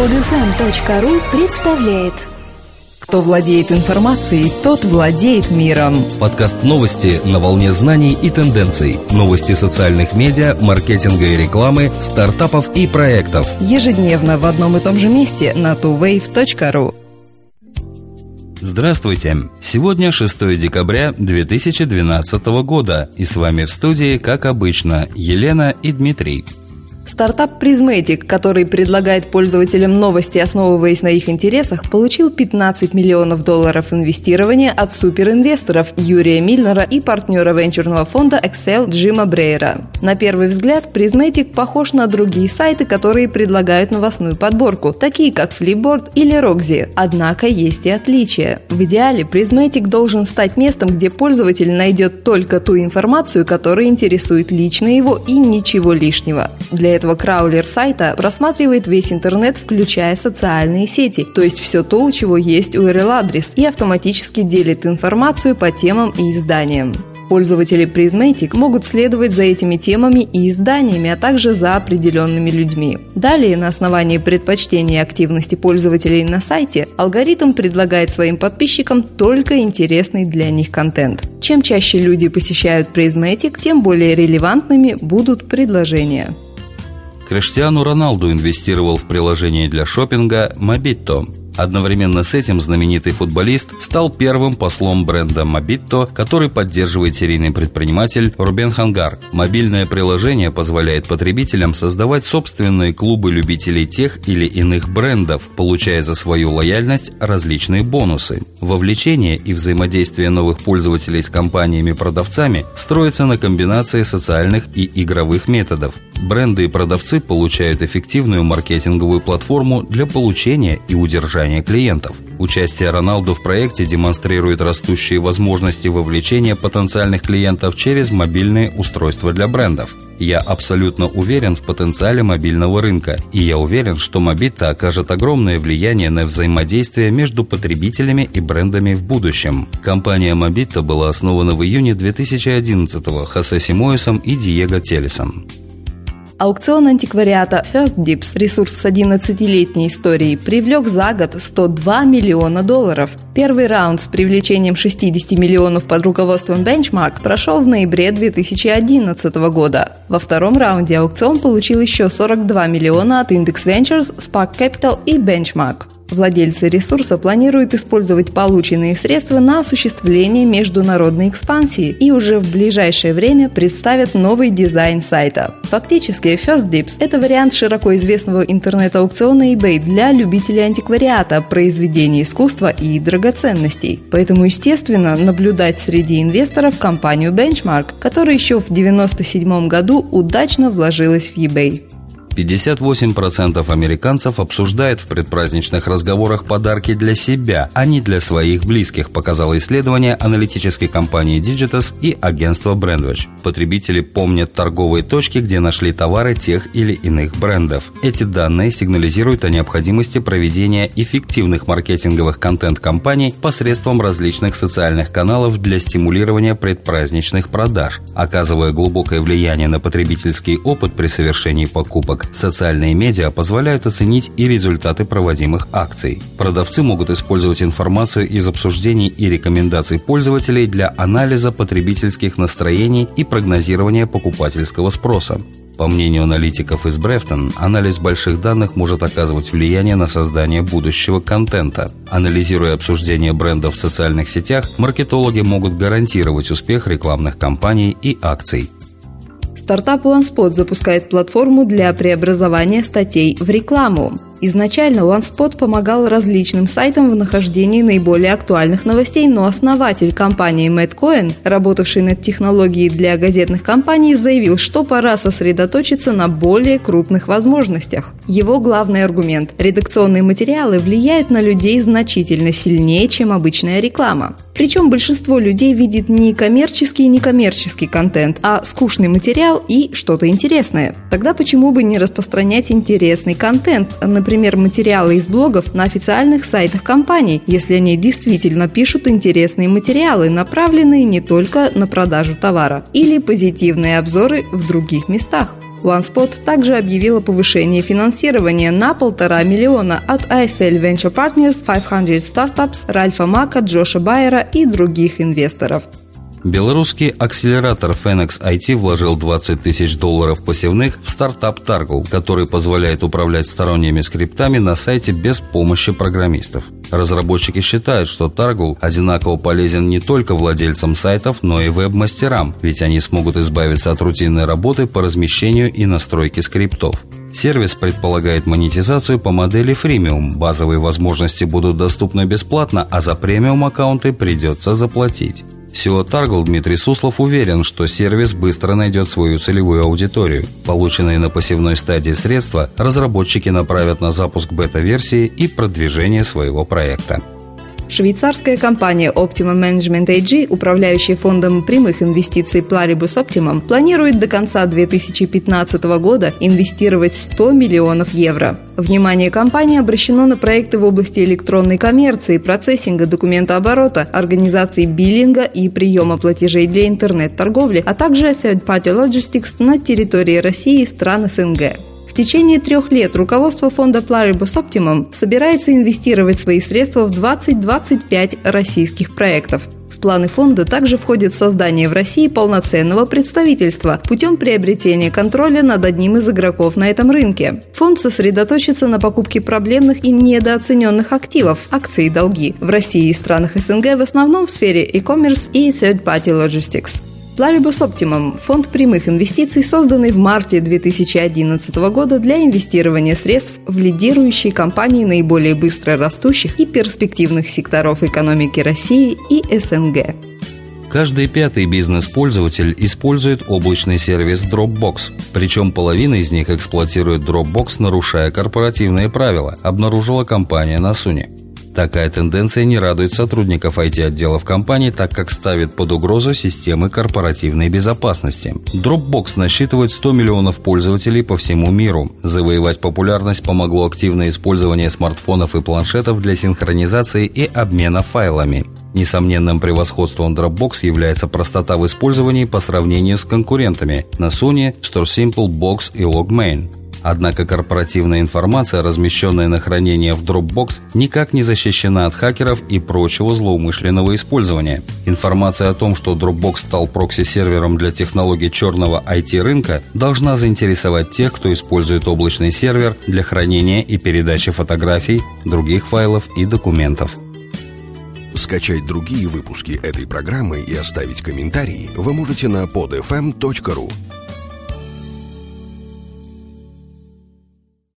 Podfm.ru представляет Кто владеет информацией, тот владеет миром. Подкаст новости на волне знаний и тенденций. Новости социальных медиа, маркетинга и рекламы, стартапов и проектов. Ежедневно в одном и том же месте на tuwave.ru. Здравствуйте! Сегодня 6 декабря 2012 года, и с вами в студии, как обычно, Елена и Дмитрий. Стартап Prismatic, который предлагает пользователям новости, основываясь на их интересах, получил 15 миллионов долларов инвестирования от суперинвесторов Юрия Мильнера и партнера венчурного фонда Excel Джима Брейера. На первый взгляд, Prismatic похож на другие сайты, которые предлагают новостную подборку, такие как Flipboard или Roxy. Однако есть и отличия. В идеале Prismatic должен стать местом, где пользователь найдет только ту информацию, которая интересует лично его и ничего лишнего. Для этого краулер сайта просматривает весь интернет, включая социальные сети, то есть все то, у чего есть URL-адрес, и автоматически делит информацию по темам и изданиям. Пользователи Prismatic могут следовать за этими темами и изданиями, а также за определенными людьми. Далее, на основании предпочтений и активности пользователей на сайте, алгоритм предлагает своим подписчикам только интересный для них контент. Чем чаще люди посещают Prismatic, тем более релевантными будут предложения. Криштиану Роналду инвестировал в приложение для шопинга Mobito. Одновременно с этим знаменитый футболист стал первым послом бренда Mobito, который поддерживает серийный предприниматель Рубен Хангар. Мобильное приложение позволяет потребителям создавать собственные клубы любителей тех или иных брендов, получая за свою лояльность различные бонусы. Вовлечение и взаимодействие новых пользователей с компаниями-продавцами строится на комбинации социальных и игровых методов. Бренды и продавцы получают эффективную маркетинговую платформу для получения и удержания клиентов. Участие Роналду в проекте демонстрирует растущие возможности вовлечения потенциальных клиентов через мобильные устройства для брендов. Я абсолютно уверен в потенциале мобильного рынка, и я уверен, что Мобита окажет огромное влияние на взаимодействие между потребителями и брендами в будущем. Компания Мобита была основана в июне 2011-го Хосе Симоисом и Диего Телесом. Аукцион антиквариата First Dips, ресурс с 11-летней историей, привлек за год 102 миллиона долларов. Первый раунд с привлечением 60 миллионов под руководством Benchmark прошел в ноябре 2011 года. Во втором раунде аукцион получил еще 42 миллиона от Index Ventures, Spark Capital и Benchmark. Владельцы ресурса планируют использовать полученные средства на осуществление международной экспансии и уже в ближайшее время представят новый дизайн сайта. Фактически, First Dips – это вариант широко известного интернет-аукциона eBay для любителей антиквариата, произведений искусства и драгоценностей. Поэтому, естественно, наблюдать среди инвесторов компанию Benchmark, которая еще в 1997 году удачно вложилась в eBay. 58% американцев обсуждает в предпраздничных разговорах подарки для себя, а не для своих близких, показало исследование аналитической компании Digitas и агентства Brandwatch. Потребители помнят торговые точки, где нашли товары тех или иных брендов. Эти данные сигнализируют о необходимости проведения эффективных маркетинговых контент-кампаний посредством различных социальных каналов для стимулирования предпраздничных продаж, оказывая глубокое влияние на потребительский опыт при совершении покупок покупок. Социальные медиа позволяют оценить и результаты проводимых акций. Продавцы могут использовать информацию из обсуждений и рекомендаций пользователей для анализа потребительских настроений и прогнозирования покупательского спроса. По мнению аналитиков из Брефтон, анализ больших данных может оказывать влияние на создание будущего контента. Анализируя обсуждение брендов в социальных сетях, маркетологи могут гарантировать успех рекламных кампаний и акций. Стартап OneSpot запускает платформу для преобразования статей в рекламу. Изначально OneSpot помогал различным сайтам в нахождении наиболее актуальных новостей, но основатель компании Мэтт Коэн, работавший над технологией для газетных компаний, заявил, что пора сосредоточиться на более крупных возможностях. Его главный аргумент – редакционные материалы влияют на людей значительно сильнее, чем обычная реклама. Причем большинство людей видит не коммерческий и некоммерческий контент, а скучный материал и что-то интересное. Тогда почему бы не распространять интересный контент, например, например, материалы из блогов на официальных сайтах компаний, если они действительно пишут интересные материалы, направленные не только на продажу товара, или позитивные обзоры в других местах. OneSpot также объявила повышение финансирования на полтора миллиона от ISL Venture Partners, 500 Startups, Ральфа Мака, Джоша Байера и других инвесторов. Белорусский акселератор Phoenix IT вложил 20 тысяч долларов посевных в стартап Targle, который позволяет управлять сторонними скриптами на сайте без помощи программистов. Разработчики считают, что Targle одинаково полезен не только владельцам сайтов, но и веб-мастерам, ведь они смогут избавиться от рутинной работы по размещению и настройке скриптов. Сервис предполагает монетизацию по модели фримиум. Базовые возможности будут доступны бесплатно, а за премиум аккаунты придется заплатить. SEO Targle Дмитрий Суслов уверен, что сервис быстро найдет свою целевую аудиторию. Полученные на посевной стадии средства разработчики направят на запуск бета-версии и продвижение своего проекта. Швейцарская компания Optimum Management AG, управляющая фондом прямых инвестиций Pluribus Optimum, планирует до конца 2015 года инвестировать 100 миллионов евро. Внимание компании обращено на проекты в области электронной коммерции, процессинга документооборота, организации биллинга и приема платежей для интернет-торговли, а также third-party logistics на территории России и стран СНГ. В течение трех лет руководство фонда Pluribus Optimum собирается инвестировать свои средства в 20-25 российских проектов. В планы фонда также входит создание в России полноценного представительства путем приобретения контроля над одним из игроков на этом рынке. Фонд сосредоточится на покупке проблемных и недооцененных активов, акций и долги в России и странах СНГ в основном в сфере e-commerce и third-party logistics. Pluribus Optimum – фонд прямых инвестиций, созданный в марте 2011 года для инвестирования средств в лидирующие компании наиболее быстро растущих и перспективных секторов экономики России и СНГ. Каждый пятый бизнес-пользователь использует облачный сервис Dropbox, причем половина из них эксплуатирует Dropbox, нарушая корпоративные правила, обнаружила компания на Суне. Такая тенденция не радует сотрудников IT-отделов компании, так как ставит под угрозу системы корпоративной безопасности. Dropbox насчитывает 100 миллионов пользователей по всему миру. Завоевать популярность помогло активное использование смартфонов и планшетов для синхронизации и обмена файлами. Несомненным превосходством Dropbox является простота в использовании по сравнению с конкурентами на Sony, StoreSimple, Box и Logmain. Однако корпоративная информация, размещенная на хранение в Dropbox, никак не защищена от хакеров и прочего злоумышленного использования. Информация о том, что Dropbox стал прокси-сервером для технологий черного IT-рынка, должна заинтересовать тех, кто использует облачный сервер для хранения и передачи фотографий, других файлов и документов. Скачать другие выпуски этой программы и оставить комментарии вы можете на podfm.ru.